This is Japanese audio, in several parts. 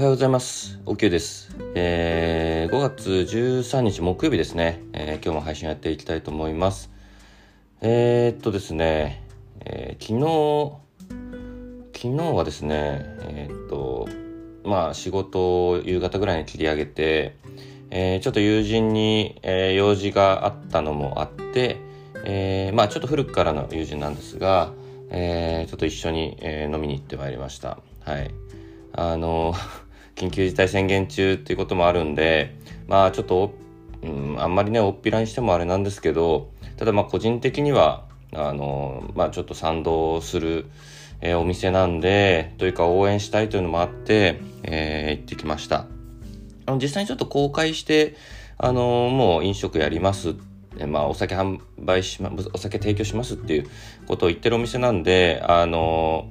はようございます。おきゅうです。えー、5月13日木曜日ですね、えー、今日も配信やっていきたいと思います。えー、っとですね、えー、昨日、昨日はですね、えー、っと、まあ仕事を夕方ぐらいに切り上げて、えー、ちょっと友人に、えー、用事があったのもあって、えー、まあちょっと古くからの友人なんですが、えー、ちょっと一緒に、えー、飲みに行ってまいりました。はい。あの、緊急事態宣言中っていうこともあるんで、まあちょっと、うん、あんまりね、おっぴらにしてもあれなんですけど、ただまあ個人的には、あの、まあちょっと賛同する、えー、お店なんで、というか応援したいというのもあって、えー、行ってきました。あの実際にちょっと公開して、あのもう飲食やりますまあ、お酒販売しま、お酒提供しますっていうことを言ってるお店なんで、あの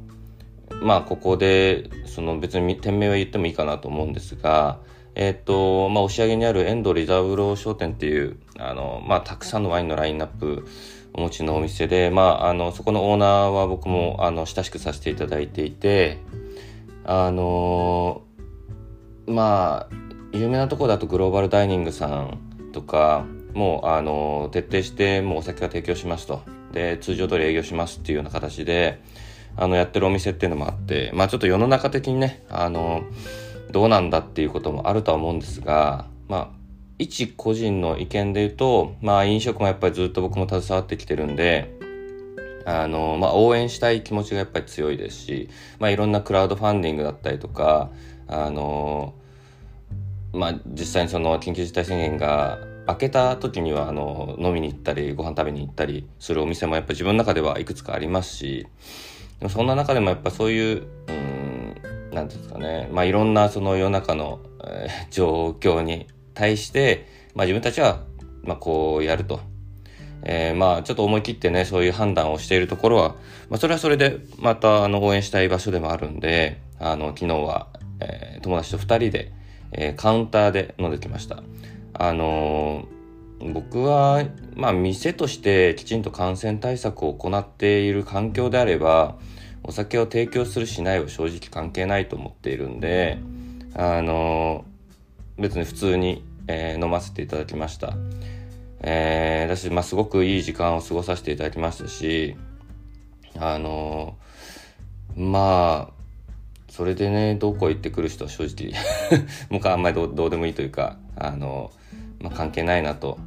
まあここでその別に店名は言ってもいいかなと思うんですが、え、ー、とまあ、押上にある遠藤リザーブロー商店っていうあの、まあ、たくさんのワインのラインナップお持ちのお店で、まあ、あのそこのオーナーは僕もあの親しくさせていただいていてあのまあ有名なところだとグローバルダイニングさんとかもうあの徹底してもうお酒が提供しますと。で通常通り営業しますっていうような形であの、やってるお店っていうのもあって、まあちょっと世の中的にね、あの、どうなんだっていうこともあるとは思うんですが、まあ、一個人の意見で言うと、まあ飲食もやっぱりずっと僕も携わってきてるんで、あの、まあ応援したい気持ちがやっぱり強いですし、まあいろんなクラウドファンディングだったりとか、あの、まあ実際にその緊急事態宣言が開けた時にはあの飲みに行ったりご飯食べに行ったりするお店もやっぱ自分の中ではいくつかありますしでもそんな中でもやっぱそういう、うん、なんですかね、まあいろんなその世の中の、えー、状況に対して、まあ自分たちは、まあこうやると。えー、まあちょっと思い切ってね、そういう判断をしているところは、まあそれはそれでまたあの応援したい場所でもあるんで、あの昨日は、えー、友達と二人で、えー、カウンターで飲んできました。あのー僕は、まあ、店としてきちんと感染対策を行っている環境であればお酒を提供するしないは正直関係ないと思っているんであの別に普通に、えー、飲ませていただきました。えー、私、まあ、すごくいい時間を過ごさせていただきましたしあのまあそれでねどこ行ってくる人は正直 僕はあんまりどうでもいいというかあの、まあ、関係ないなと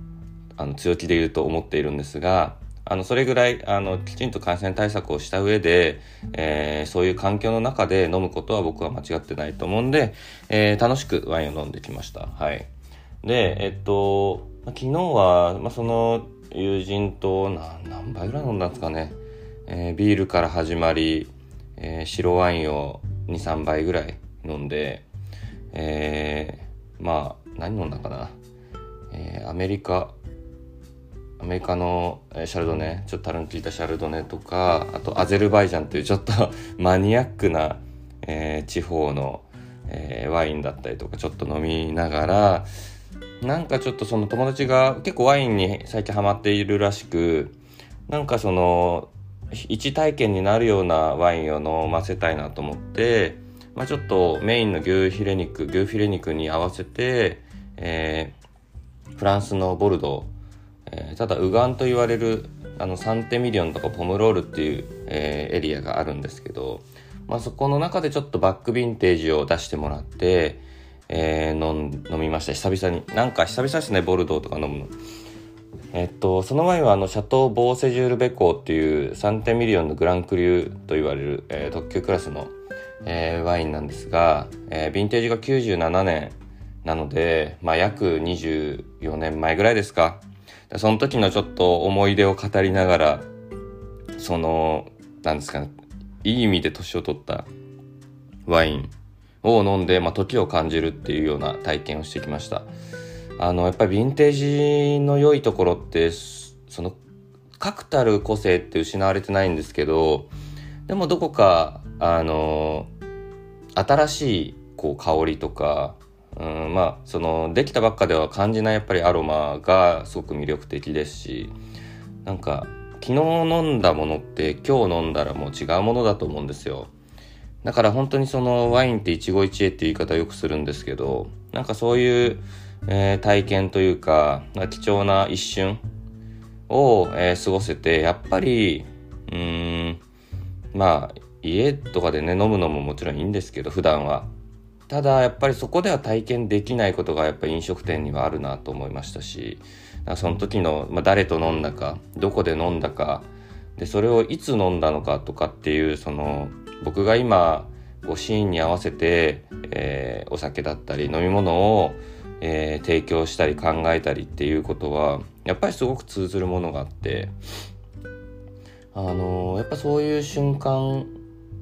あの強気で言うと思っているんですがあのそれぐらいあのきちんと感染対策をした上で、えー、そういう環境の中で飲むことは僕は間違ってないと思うんで、えー、楽しくワインを飲んできました。はい、で、えっと、昨日は、まあ、その友人と何何杯ぐらい飲んだんですかね、えー、ビールから始まり、え白ワインを23杯ぐらい飲んで、えまあ何飲んだかな、えアメリカアメリカのシャルドネちょっとタルン効いたシャルドネとかあとアゼルバイジャンというちょっと マニアックな、えー、地方の、えー、ワインだったりとかちょっと飲みながらなんかちょっとその友達が結構ワインに最近ハマっているらしくなんかその一体験になるようなワインを飲ませたいなと思って、まあ、ちょっとメインの牛ヒレ肉牛フィレ肉に合わせて、えー、フランスのボルドーえー、ただ右岸と言われるあのサンテミリオンとかポムロールっていう、えー、エリアがあるんですけど、まあ、そこの中でちょっとバックヴィンテージを出してもらって、えー、飲飲みました久々になんか久々ですねボルドーとか飲むの。えっと、その前はあのシャトー・ボーセジュール・ベコーっていうサンテミリオンのグランクリューと言われる、えー、特級クラスの、えー、ワインなんですが、えー、ヴィンテージが97年なので、まあ、約24年前ぐらいですかその時のちょっと思い出を語りながら、その、なんですかね、いい意味で年を取ったワインを飲んで、まあ、時を感じるっていうような体験をしてきました。あの、やっぱりヴィンテージの良いところって、その、確たる個性って失われてないんですけど、でもどこか、あの、新しい、こう、香りとか、うんまあそのできたばっかでは感じないやっぱりアロマがすごく魅力的ですしなんか昨日飲んだものって今日飲んだらもう違うものだと思うんですよ。だから本当にそのワインって一期一会っていう言い方をよくするんですけど、なんかそういう、えー、体験というか、貴重な一瞬を、えー、過ごせて、やっぱり、うん、まあ、家とかでね、飲むのももちろんいいんですけど、普段は。ただ、やっぱりそこでは体験できないことが、やっぱ飲食店にはあるなと思いましたし、その時の、まあ、誰と飲んだか、どこで飲んだか、で、それをいつ飲んだのかとかっていう、その、僕が今こシーンに合わせて、えー、お酒だったり飲み物を、えー、提供したり考えたりっていうことはやっぱりすごく通ずるものがあってあのー、やっぱそういう瞬間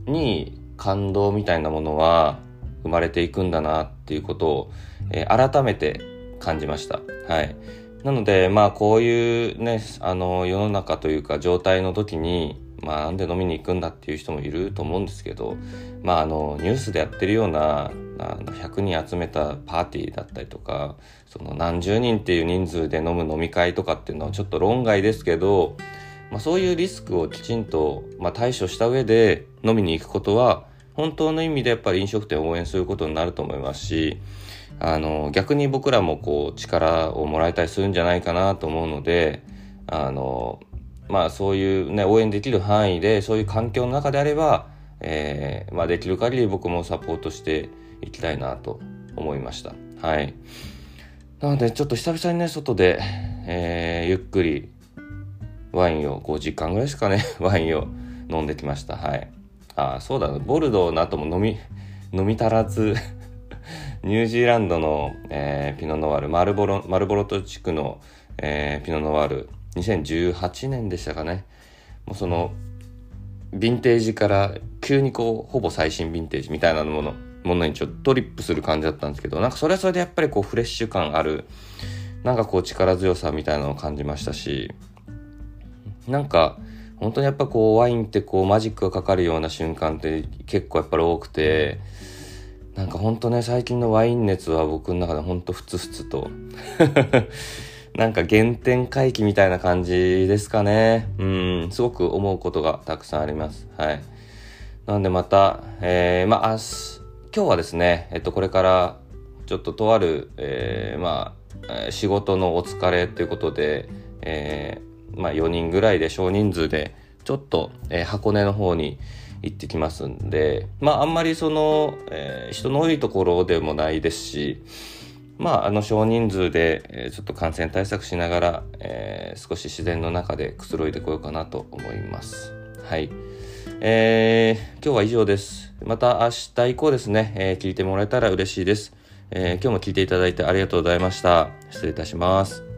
に感動みたいなものは生まれていくんだなっていうことを、えー、改めて感じました。はい。なので、まあこういうね、あの世の中というか状態の時に、まあなんで飲みに行くんだっていう人もいると思うんですけど、まああのニュースでやってるような100人集めたパーティーだったりとか、その何十人っていう人数で飲む飲み会とかっていうのはちょっと論外ですけど、まあそういうリスクをきちんと、まあ、対処した上で飲みに行くことは、本当の意味でやっぱり飲食店を応援することになると思いますし、あの逆に僕らもこう力をもらえたりするんじゃないかなと思うので、あのまあそういうね、応援できる範囲で、そういう環境の中であれば、えー、まあできる限り僕もサポートしていきたいなと思いました。はい。なのでちょっと久々にね、外で、えー、ゆっくりワインを5時間ぐらいですかね、ワインを飲んできました。はい。あ、そうだ、ボルドーの後も飲み、飲み足らず ニュージーランドの、えー、ピノノワール、マルボロ、マルボロト地区の、えー、ピノノワール、2018年でしたかね。もうその、ヴィンテージから急にこう、ほぼ最新ヴィンテージみたいなもの、ものにちょっとリップする感じだったんですけど、なんかそれはそれでやっぱりこうフレッシュ感ある、なんかこう力強さみたいなのを感じましたし、なんか、本当にやっぱこうワインってこうマジックがかかるような瞬間って結構やっぱり多くて、なんか本当ね、最近のワイン熱は僕の中で本当ふつふつと なんか原点回帰みたいな感じですかね。うん、すごく思うことがたくさんあります。はい。なんでまた、えー、まあ、今日はですね、えっと、これからちょっととある、えー、まあ、仕事のお疲れということで、えー、まあ、4人ぐらいで少人数で、ちょっと、えー、箱根の方に行ってきますんで、まあ、あんまりその、えー、人の多いところでもないですし、まあ、あの少人数で、えー、ちょっと感染対策しながら、えー、少し自然の中でくつろいでこようかなと思います。はい。えー、今日は以上です。また明日以降ですね、えー、聞いてもらえたら嬉しいです。えー、今日も聞いていただいてありがとうございました。失礼いたします。